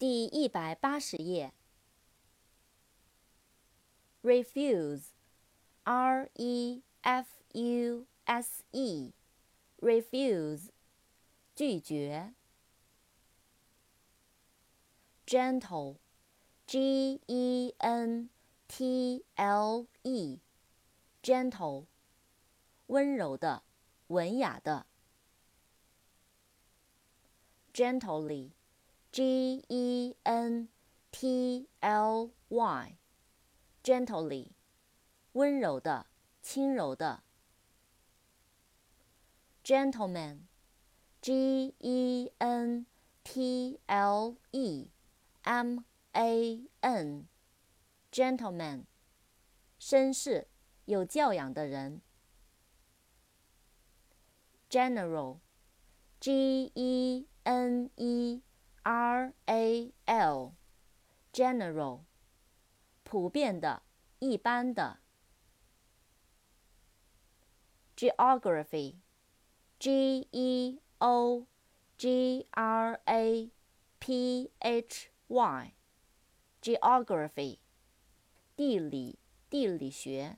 第一百八十页。refuse，r e f u s e，refuse，拒绝。gentle，g e n t l e，gentle，温柔的，文雅的。gently。G E N T L Y，gently，温柔的，轻柔的。Gentleman，G E N T L E M A N，gentleman，绅士，有教养的人。General，G E N E。 R A L，general，普遍的，一般的。Geography，G E O G R A P H Y，geography，地理，地理学。